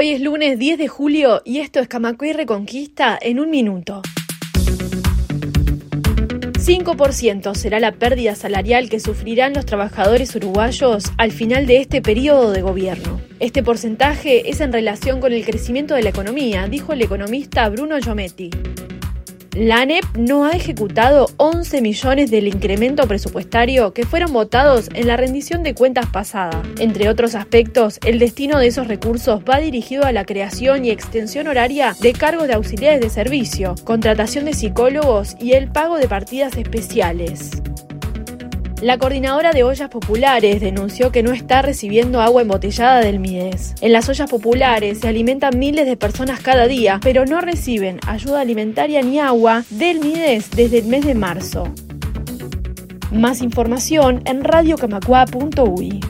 Hoy es lunes 10 de julio y esto es Camacuay Reconquista en un minuto. 5% será la pérdida salarial que sufrirán los trabajadores uruguayos al final de este periodo de gobierno. Este porcentaje es en relación con el crecimiento de la economía, dijo el economista Bruno Giometti. La ANEP no ha ejecutado 11 millones del incremento presupuestario que fueron votados en la rendición de cuentas pasada. Entre otros aspectos, el destino de esos recursos va dirigido a la creación y extensión horaria de cargos de auxiliares de servicio, contratación de psicólogos y el pago de partidas especiales. La coordinadora de ollas populares denunció que no está recibiendo agua embotellada del MIDES. En las ollas populares se alimentan miles de personas cada día, pero no reciben ayuda alimentaria ni agua del MIDES desde el mes de marzo. Más información en radiocamacua.uy.